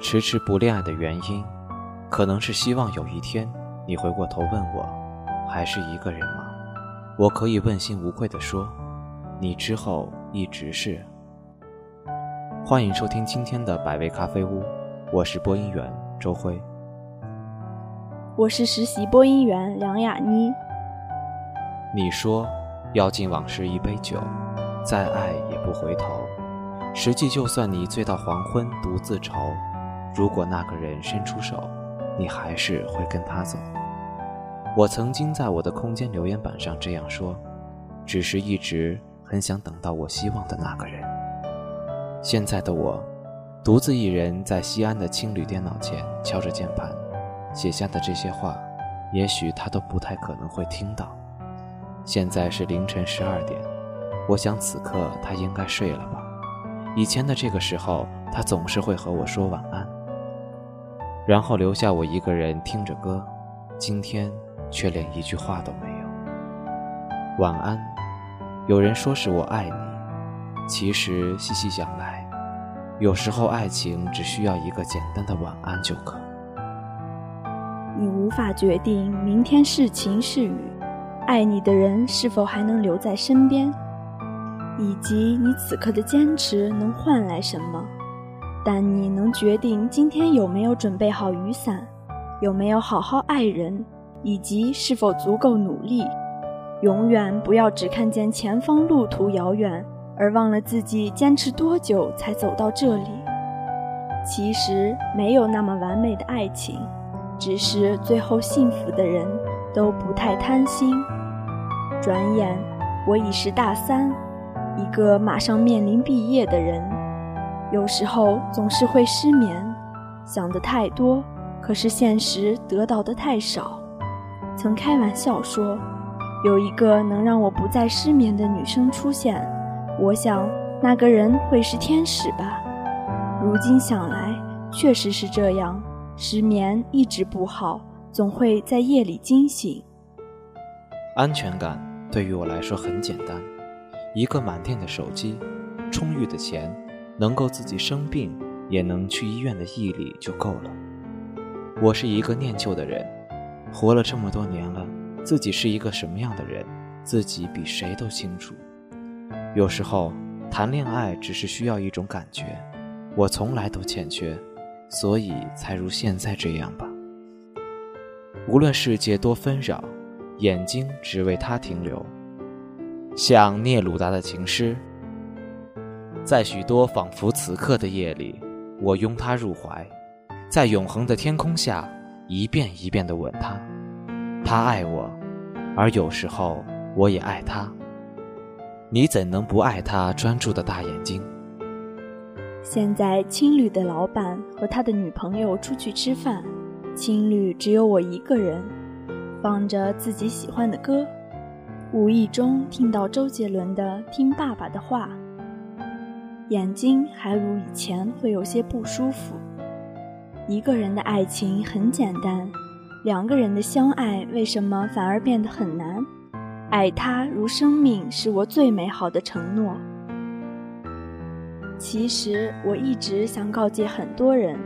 我迟迟不恋爱的原因，可能是希望有一天你回过头问我，还是一个人吗？我可以问心无愧地说，你之后一直是。欢迎收听今天的百味咖啡屋，我是播音员周辉，我是实习播音员梁雅妮。你说要敬往事一杯酒，再爱也不回头。实际就算你醉到黄昏独自愁，如果那个人伸出手，你还是会跟他走。我曾经在我的空间留言板上这样说，只是一直很想等到我希望的那个人。现在的我，独自一人在西安的青旅电脑前敲着键盘，写下的这些话，也许他都不太可能会听到。现在是凌晨十二点，我想此刻他应该睡了吧。以前的这个时候，他总是会和我说晚安，然后留下我一个人听着歌。今天却连一句话都没有。晚安，有人说是我爱你。其实细细想来，有时候爱情只需要一个简单的晚安就可。你无法决定明天是晴是雨，爱你的人是否还能留在身边，以及你此刻的坚持能换来什么。但你能决定今天有没有准备好雨伞，有没有好好爱人，以及是否足够努力。永远不要只看见前方路途遥远。而忘了自己坚持多久才走到这里。其实没有那么完美的爱情，只是最后幸福的人都不太贪心。转眼我已是大三，一个马上面临毕业的人。有时候总是会失眠，想的太多，可是现实得到的太少。曾开玩笑说，有一个能让我不再失眠的女生出现。我想那个人会是天使吧。如今想来，确实是这样。失眠一直不好，总会在夜里惊醒。安全感对于我来说很简单，一个满电的手机，充裕的钱，能够自己生病也能去医院的毅力就够了。我是一个念旧的人，活了这么多年了，自己是一个什么样的人，自己比谁都清楚。有时候，谈恋爱只是需要一种感觉，我从来都欠缺，所以才如现在这样吧。无论世界多纷扰，眼睛只为他停留，像聂鲁达的情诗，在许多仿佛此刻的夜里，我拥他入怀，在永恒的天空下，一遍一遍地吻他。他爱我，而有时候我也爱他。你怎能不爱他专注的大眼睛？现在青旅的老板和他的女朋友出去吃饭，青旅只有我一个人，放着自己喜欢的歌，无意中听到周杰伦的《听爸爸的话》，眼睛还如以前会有些不舒服。一个人的爱情很简单，两个人的相爱为什么反而变得很难？爱他如生命，是我最美好的承诺。其实我一直想告诫很多人：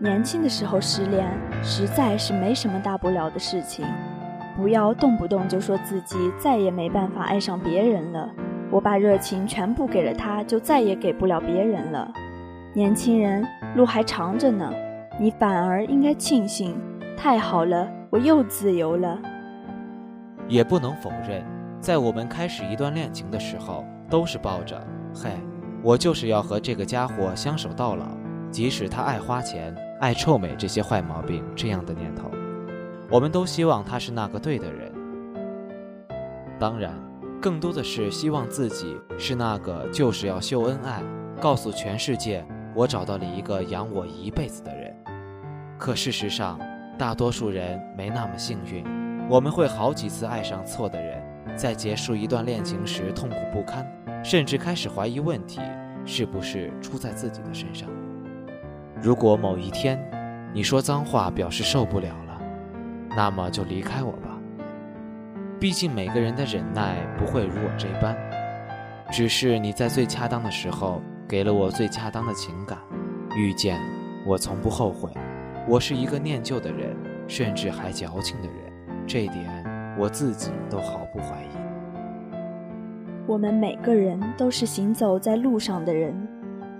年轻的时候失恋，实在是没什么大不了的事情。不要动不动就说自己再也没办法爱上别人了。我把热情全部给了他，就再也给不了别人了。年轻人，路还长着呢，你反而应该庆幸。太好了，我又自由了。也不能否认，在我们开始一段恋情的时候，都是抱着“嘿，我就是要和这个家伙相守到老，即使他爱花钱、爱臭美这些坏毛病”这样的念头。我们都希望他是那个对的人。当然，更多的是希望自己是那个就是要秀恩爱，告诉全世界我找到了一个养我一辈子的人。可事实上，大多数人没那么幸运。我们会好几次爱上错的人，在结束一段恋情时痛苦不堪，甚至开始怀疑问题是不是出在自己的身上。如果某一天你说脏话表示受不了了，那么就离开我吧。毕竟每个人的忍耐不会如我这般，只是你在最恰当的时候给了我最恰当的情感，遇见我从不后悔。我是一个念旧的人，甚至还矫情的人，这一点我自己都毫不怀疑。我们每个人都是行走在路上的人，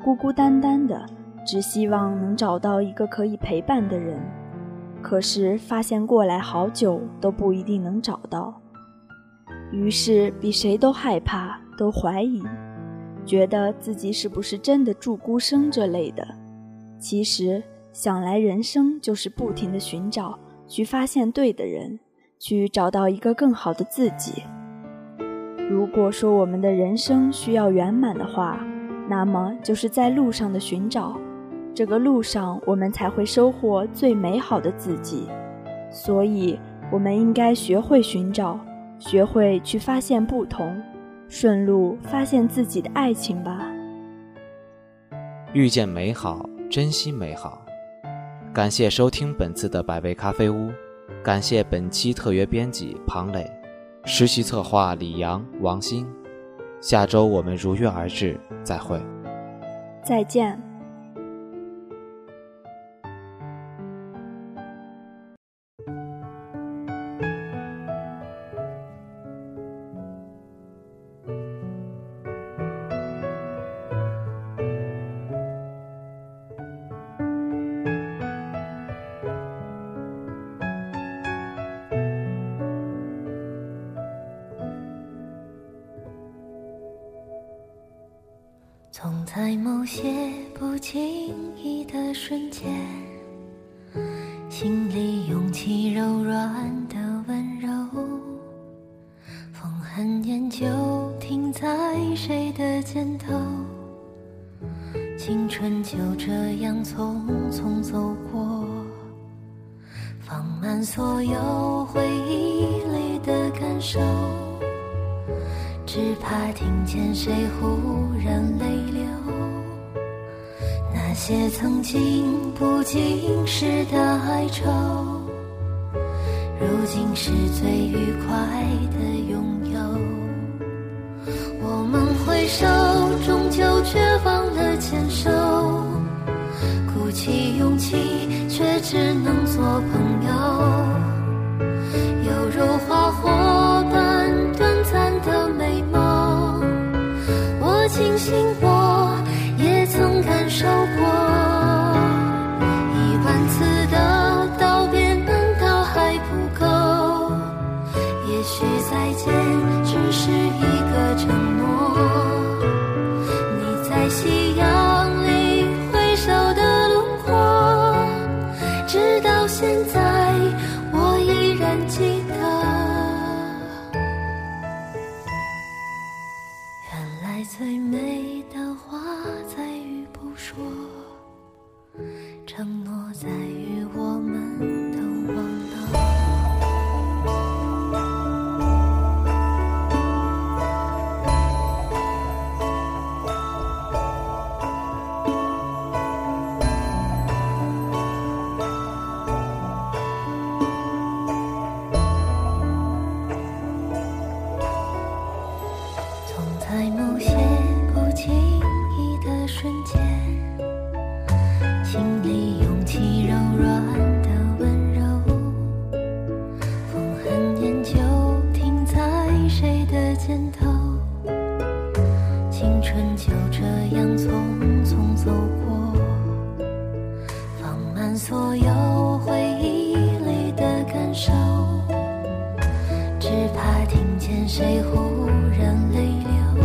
孤孤单单的，只希望能找到一个可以陪伴的人。可是发现过来好久都不一定能找到，于是比谁都害怕，都怀疑，觉得自己是不是真的住孤生这类的。其实想来，人生就是不停的寻找，去发现对的人，去找到一个更好的自己。如果说我们的人生需要圆满的话，那么就是在路上的寻找。这个路上，我们才会收获最美好的自己，所以，我们应该学会寻找，学会去发现不同，顺路发现自己的爱情吧。遇见美好，珍惜美好。感谢收听本次的百味咖啡屋，感谢本期特约编辑庞磊，实习策划李阳、王鑫。下周我们如约而至，再会。再见。总在某些不经意的瞬间，心里涌起柔软的温柔。风很念旧，停在谁的肩头？青春就这样匆匆走过，放慢所有回忆里的感受。只怕听见谁忽然泪流，那些曾经不经事的哀愁，如今是最愉快的拥有。我们挥手，终究却忘了牵手，鼓起勇气，却只能做朋友，只是一个承诺。你在夕阳里挥手的轮廓，直到现在我依然记得。原来最美的话，在于不说；承诺，在于走过放慢所有回忆里的感受只怕听见谁忽然泪流。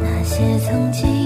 那些曾经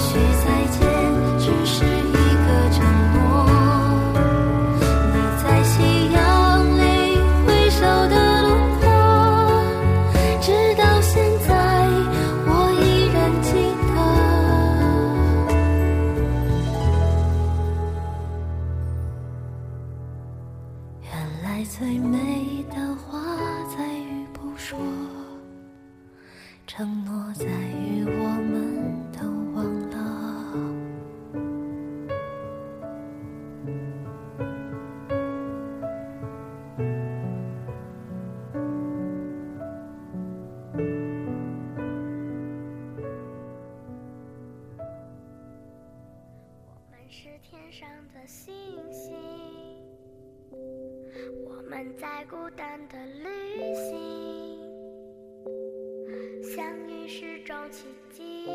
是再见。是天上的星星我们在孤单的旅行相遇是种奇迹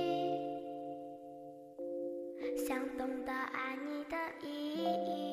想懂得爱你的意义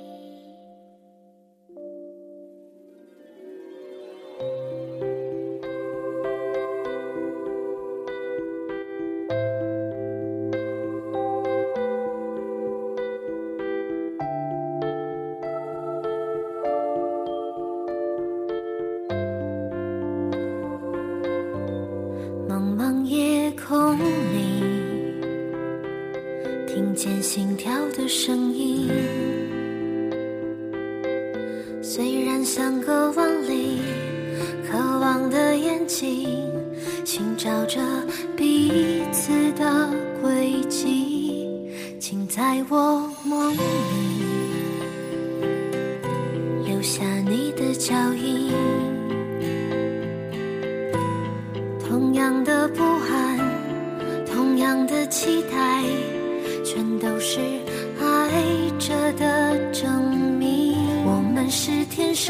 像个万里，渴望的眼睛，寻找着彼此的轨迹，请在我梦里。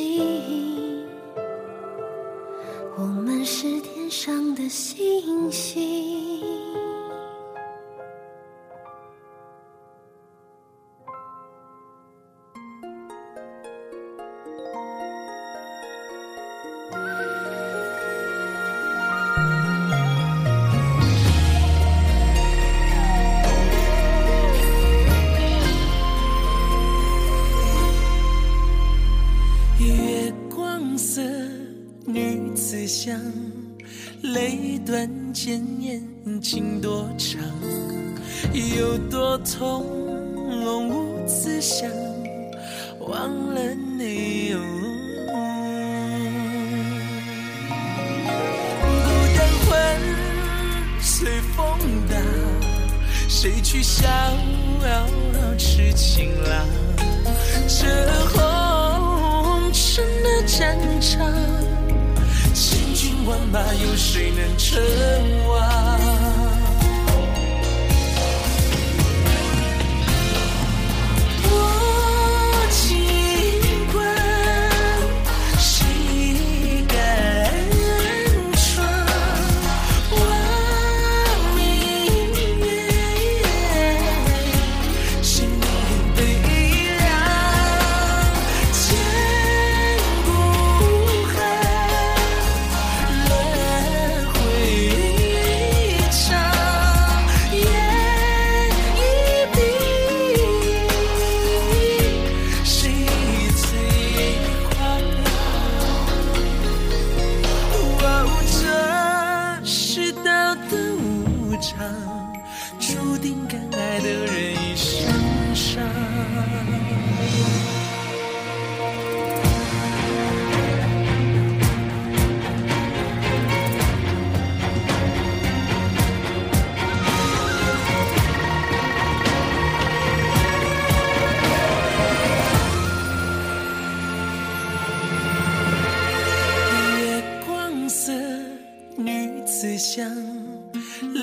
记我们是天上的星星。谁去笑痴情郎？这红尘的战场，千军万马，有谁能称王？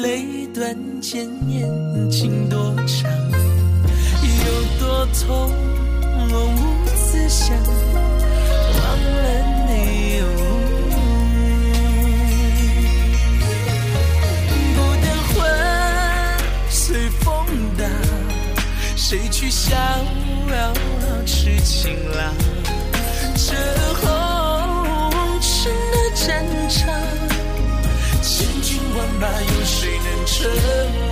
泪断千年情多长，有多痛，我无思想，忘了你。孤单魂随风荡，谁去逍遥痴情郎？这红尘的战场，那有谁能真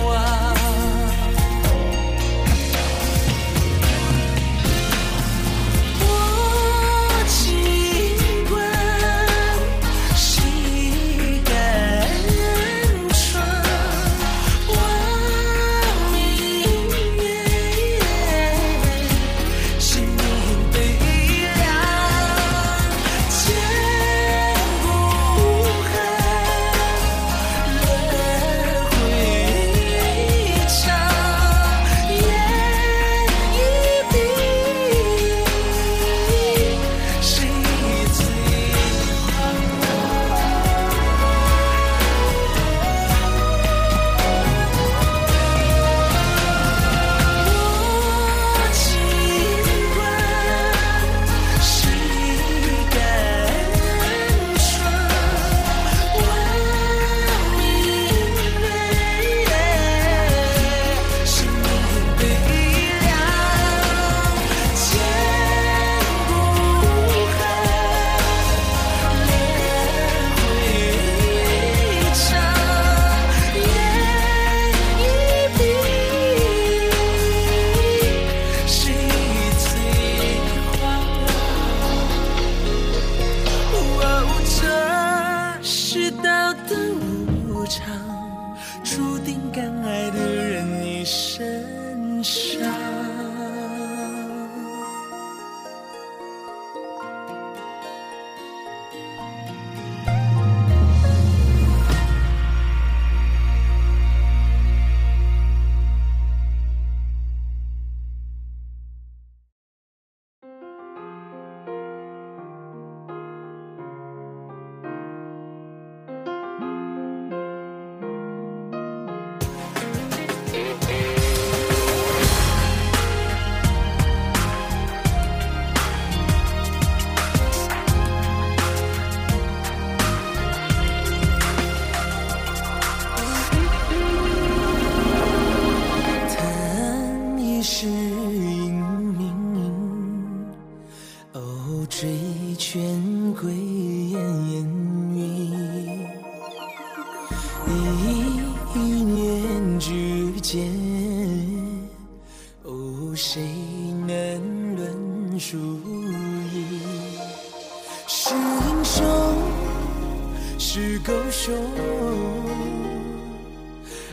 是狗熊，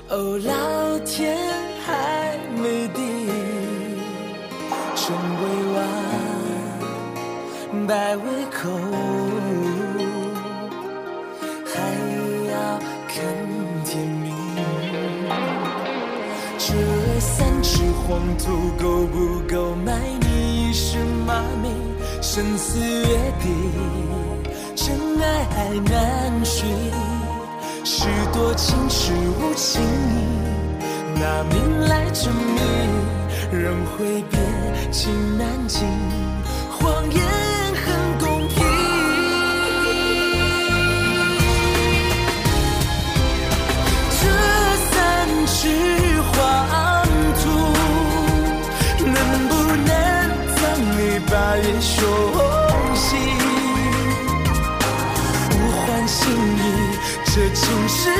哦，老天还没定，成为王，百未口，还要看天明。这三尺黄土够不够埋你一世骂名？生死约定。爱难寻。是多情是无情，拿命来证明。人会变，情难尽，谎言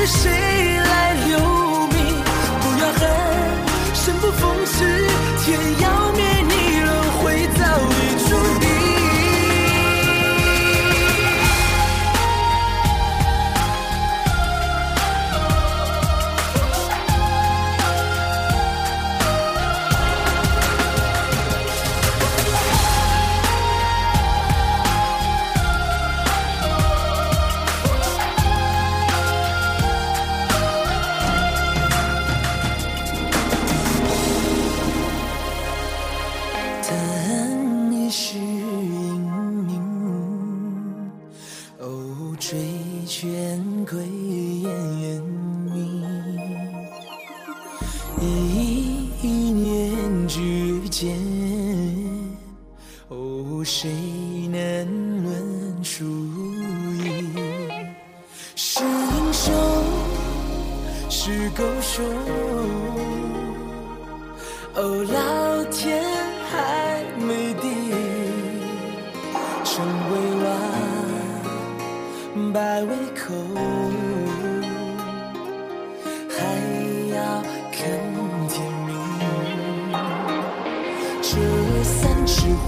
谁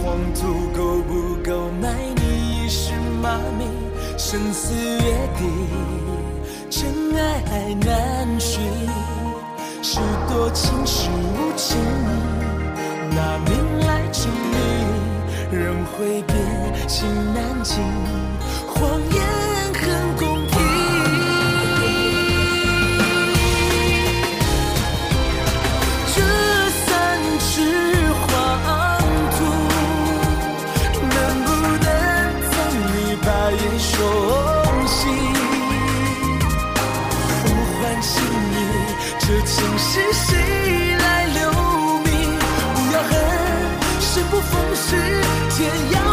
黄土够不够埋你一世骂名？生死约定，真爱还难寻。是多情是无情，拿命来证明。人会变，心难静，这情世谁来留名？不要恨，生不逢时，天涯